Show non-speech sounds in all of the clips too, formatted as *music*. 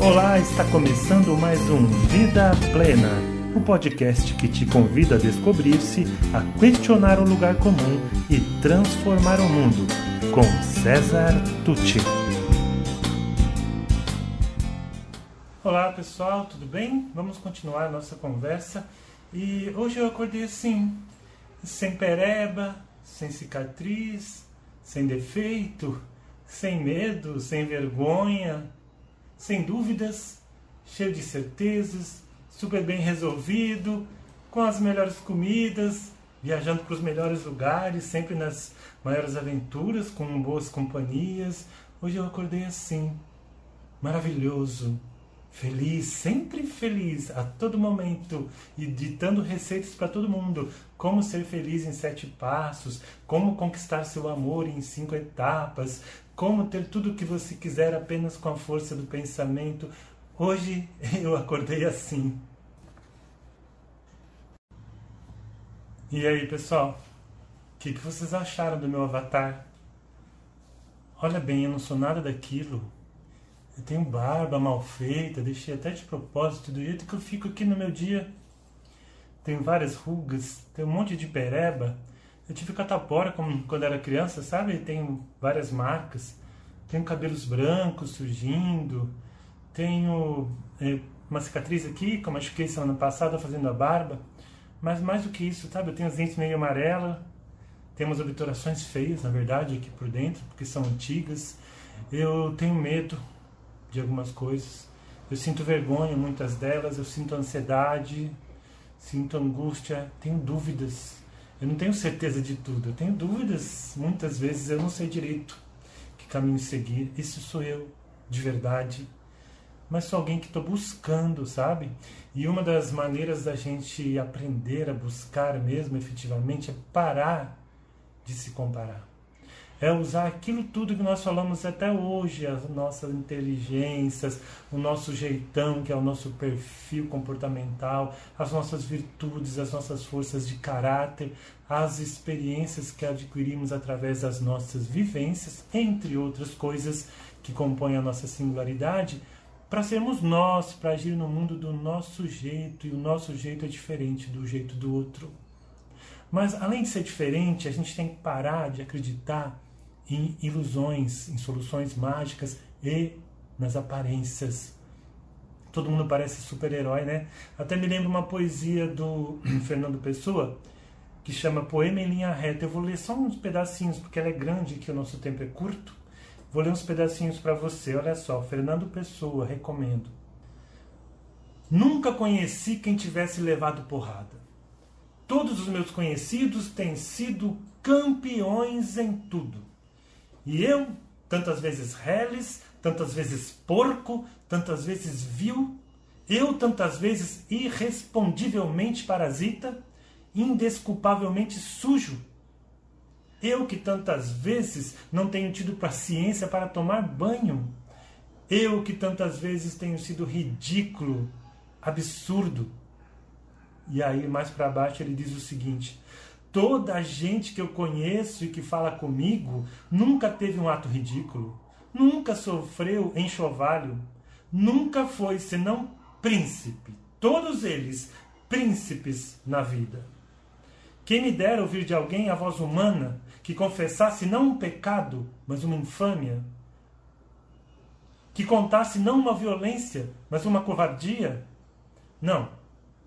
Olá, está começando mais um Vida Plena, o um podcast que te convida a descobrir-se, a questionar o lugar comum e transformar o mundo, com César Tucci. Olá pessoal, tudo bem? Vamos continuar a nossa conversa e hoje eu acordei assim, sem pereba, sem cicatriz, sem defeito, sem medo, sem vergonha, sem dúvidas, cheio de certezas, super bem resolvido, com as melhores comidas, viajando para os melhores lugares, sempre nas maiores aventuras, com boas companhias. Hoje eu acordei assim, maravilhoso, feliz, sempre feliz a todo momento e ditando receitas para todo mundo. Como ser feliz em sete passos, como conquistar seu amor em cinco etapas, como ter tudo o que você quiser apenas com a força do pensamento. Hoje *laughs* eu acordei assim. E aí, pessoal? O que, que vocês acharam do meu avatar? Olha bem, eu não sou nada daquilo. Eu tenho barba mal feita, deixei até de propósito, do jeito que eu fico aqui no meu dia. Tenho várias rugas, tenho um monte de pereba. Eu tive catapora quando era criança, sabe? Tenho várias marcas. Tenho cabelos brancos surgindo. Tenho é, uma cicatriz aqui, como machuquei semana passada fazendo a barba. Mas mais do que isso, sabe? Eu tenho os dentes meio amarelos. Temos obturações feias, na verdade, aqui por dentro, porque são antigas. Eu tenho medo de algumas coisas. Eu sinto vergonha, muitas delas, eu sinto ansiedade, sinto angústia, tenho dúvidas. Eu não tenho certeza de tudo, eu tenho dúvidas, muitas vezes eu não sei direito que caminho seguir. Isso sou eu, de verdade. Mas sou alguém que estou buscando, sabe? E uma das maneiras da gente aprender a buscar mesmo efetivamente é parar de se comparar é usar aquilo tudo que nós falamos até hoje, as nossas inteligências, o nosso jeitão, que é o nosso perfil comportamental, as nossas virtudes, as nossas forças de caráter, as experiências que adquirimos através das nossas vivências, entre outras coisas que compõem a nossa singularidade, para sermos nós, para agir no mundo do nosso jeito, e o nosso jeito é diferente do jeito do outro. Mas além de ser diferente, a gente tem que parar de acreditar em ilusões, em soluções mágicas e nas aparências. Todo mundo parece super-herói, né? Até me lembro uma poesia do *clears throat* Fernando Pessoa que chama Poema em Linha Reta. Eu vou ler só uns pedacinhos, porque ela é grande e que o nosso tempo é curto. Vou ler uns pedacinhos para você. Olha só, Fernando Pessoa, recomendo. Nunca conheci quem tivesse levado porrada. Todos os meus conhecidos têm sido campeões em tudo. E eu, tantas vezes reles, tantas vezes porco, tantas vezes vil, eu tantas vezes irrespondivelmente parasita, indesculpavelmente sujo. Eu que tantas vezes não tenho tido paciência para tomar banho. Eu que tantas vezes tenho sido ridículo, absurdo. E aí, mais para baixo, ele diz o seguinte: Toda a gente que eu conheço e que fala comigo nunca teve um ato ridículo, nunca sofreu enxovalho, nunca foi senão príncipe. Todos eles príncipes na vida. Quem me dera ouvir de alguém a voz humana que confessasse não um pecado, mas uma infâmia, que contasse não uma violência, mas uma covardia? Não,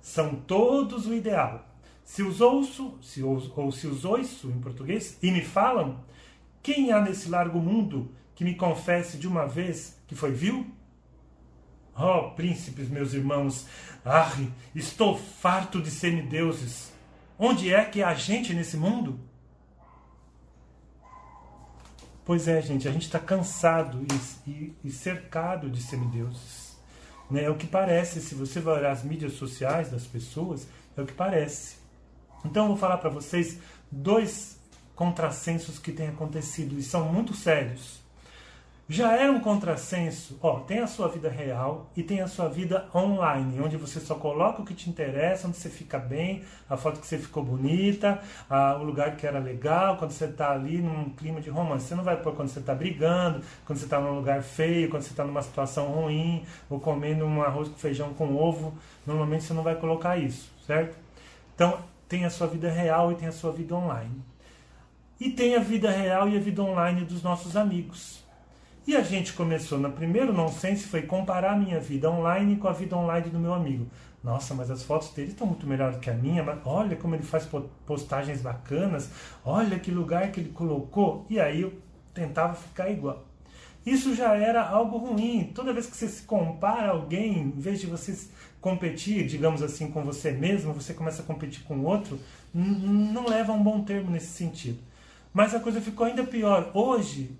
são todos o ideal se os ouço, se os, ou se os ouço em português, e me falam, quem há nesse largo mundo que me confesse de uma vez que foi vil? Oh, príncipes, meus irmãos, arre, estou farto de semideuses. Onde é que há gente nesse mundo? Pois é, gente, a gente está cansado e, e, e, cercado de semideuses. Né? É o que parece, se você vai olhar as mídias sociais das pessoas, é o que parece. Então eu vou falar para vocês dois contrassensos que têm acontecido e são muito sérios. já era um contrassenso. Ó, tem a sua vida real e tem a sua vida online, onde você só coloca o que te interessa, onde você fica bem, a foto que você ficou bonita, a, o lugar que era legal, quando você está ali num clima de romance. Você não vai pôr quando você está brigando, quando você está num lugar feio, quando você está numa situação ruim, ou comendo um arroz com feijão com ovo. Normalmente você não vai colocar isso, certo? Então, tem a sua vida real e tem a sua vida online. E tem a vida real e a vida online dos nossos amigos. E a gente começou, no primeiro nonsense foi comparar a minha vida online com a vida online do meu amigo. Nossa, mas as fotos dele estão muito melhores que a minha, mas olha como ele faz postagens bacanas, olha que lugar que ele colocou. E aí eu tentava ficar igual. Isso já era algo ruim. Toda vez que você se compara a alguém, em vez de você competir, digamos assim, com você mesmo, você começa a competir com o outro, não leva um bom termo nesse sentido. Mas a coisa ficou ainda pior. Hoje,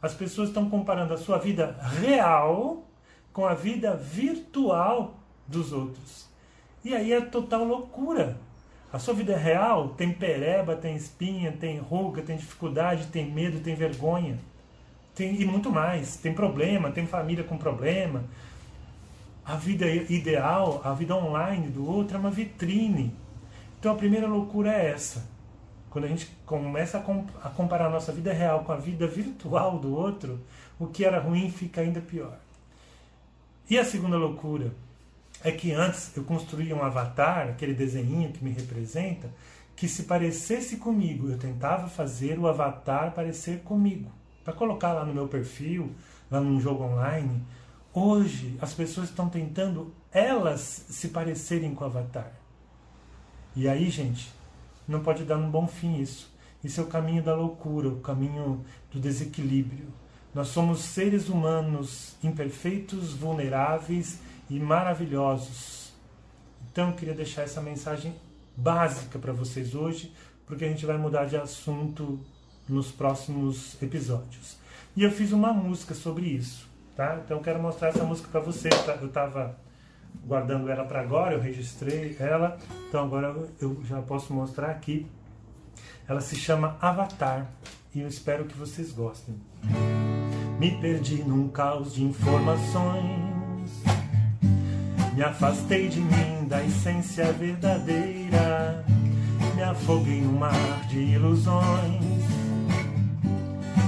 as pessoas estão comparando a sua vida real com a vida virtual dos outros. E aí é total loucura. A sua vida real tem pereba, tem espinha, tem ruga, tem dificuldade, tem medo, tem vergonha. Tem, e muito mais. Tem problema, tem família com problema. A vida ideal, a vida online do outro é uma vitrine. Então a primeira loucura é essa. Quando a gente começa a, comparar a nossa vida real com a vida virtual do outro, o que era ruim fica ainda pior. E a segunda loucura é que antes eu construía um avatar, aquele desenho que me representa, que se parecesse comigo. Eu tentava fazer o avatar parecer comigo, para colocar lá no meu perfil, lá num jogo online. Hoje as pessoas estão tentando elas se parecerem com o avatar. E aí, gente, não pode dar um bom fim isso. Isso é o caminho da loucura, o caminho do desequilíbrio. Nós somos seres humanos imperfeitos, vulneráveis e maravilhosos. Então eu queria deixar essa mensagem básica para vocês hoje, porque a gente vai mudar de assunto nos próximos episódios. E eu fiz uma música sobre isso, tá? Então eu quero mostrar essa música para vocês. Tá? Eu estava guardando ela para agora, eu registrei ela, então agora eu já posso mostrar aqui. Ela se chama Avatar e eu espero que vocês gostem. Me perdi num caos de informações, me afastei de mim, da essência verdadeira, me afoguei no mar de ilusões,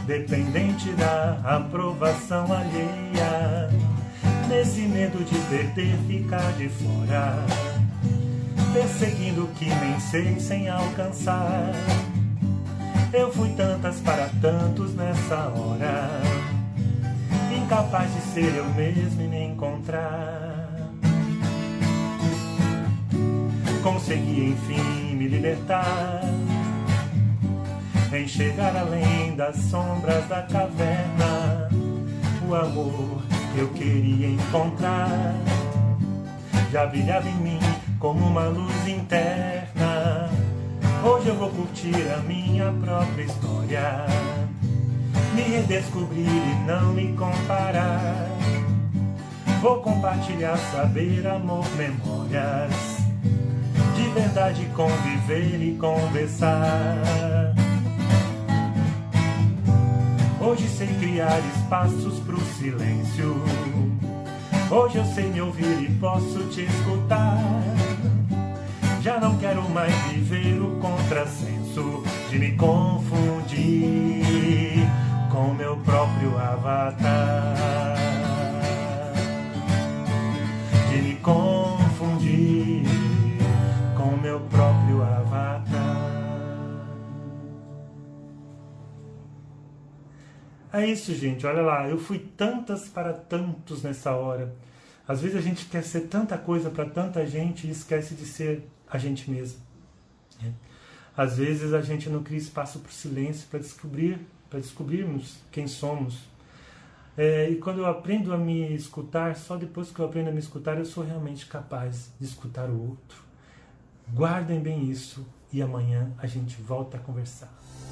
dependente da aprovação alheia nesse medo de perder, ficar de fora, perseguindo o que nem sei sem alcançar. Eu fui tantas para tantos nessa hora, incapaz de ser eu mesmo e me encontrar. Consegui enfim me libertar, enxergar além das sombras da caverna, o amor eu queria encontrar. Já brilhava em mim como uma luz interna. Hoje eu vou curtir a minha própria história. Me redescobrir e não me comparar. Vou compartilhar saber, amor, memórias. De verdade conviver e conversar. Hoje sei criar espaços pro silêncio. Hoje eu sei me ouvir e posso te escutar. Já não quero mais viver o contrassenso de me confundir com meu próprio avatar. De me confundir É isso, gente. Olha lá, eu fui tantas para tantos nessa hora. Às vezes a gente quer ser tanta coisa para tanta gente e esquece de ser a gente mesmo. Né? Às vezes a gente não cria espaço para o silêncio para descobrir, para descobrirmos quem somos. É, e quando eu aprendo a me escutar, só depois que eu aprendo a me escutar, eu sou realmente capaz de escutar o outro. Guardem bem isso e amanhã a gente volta a conversar.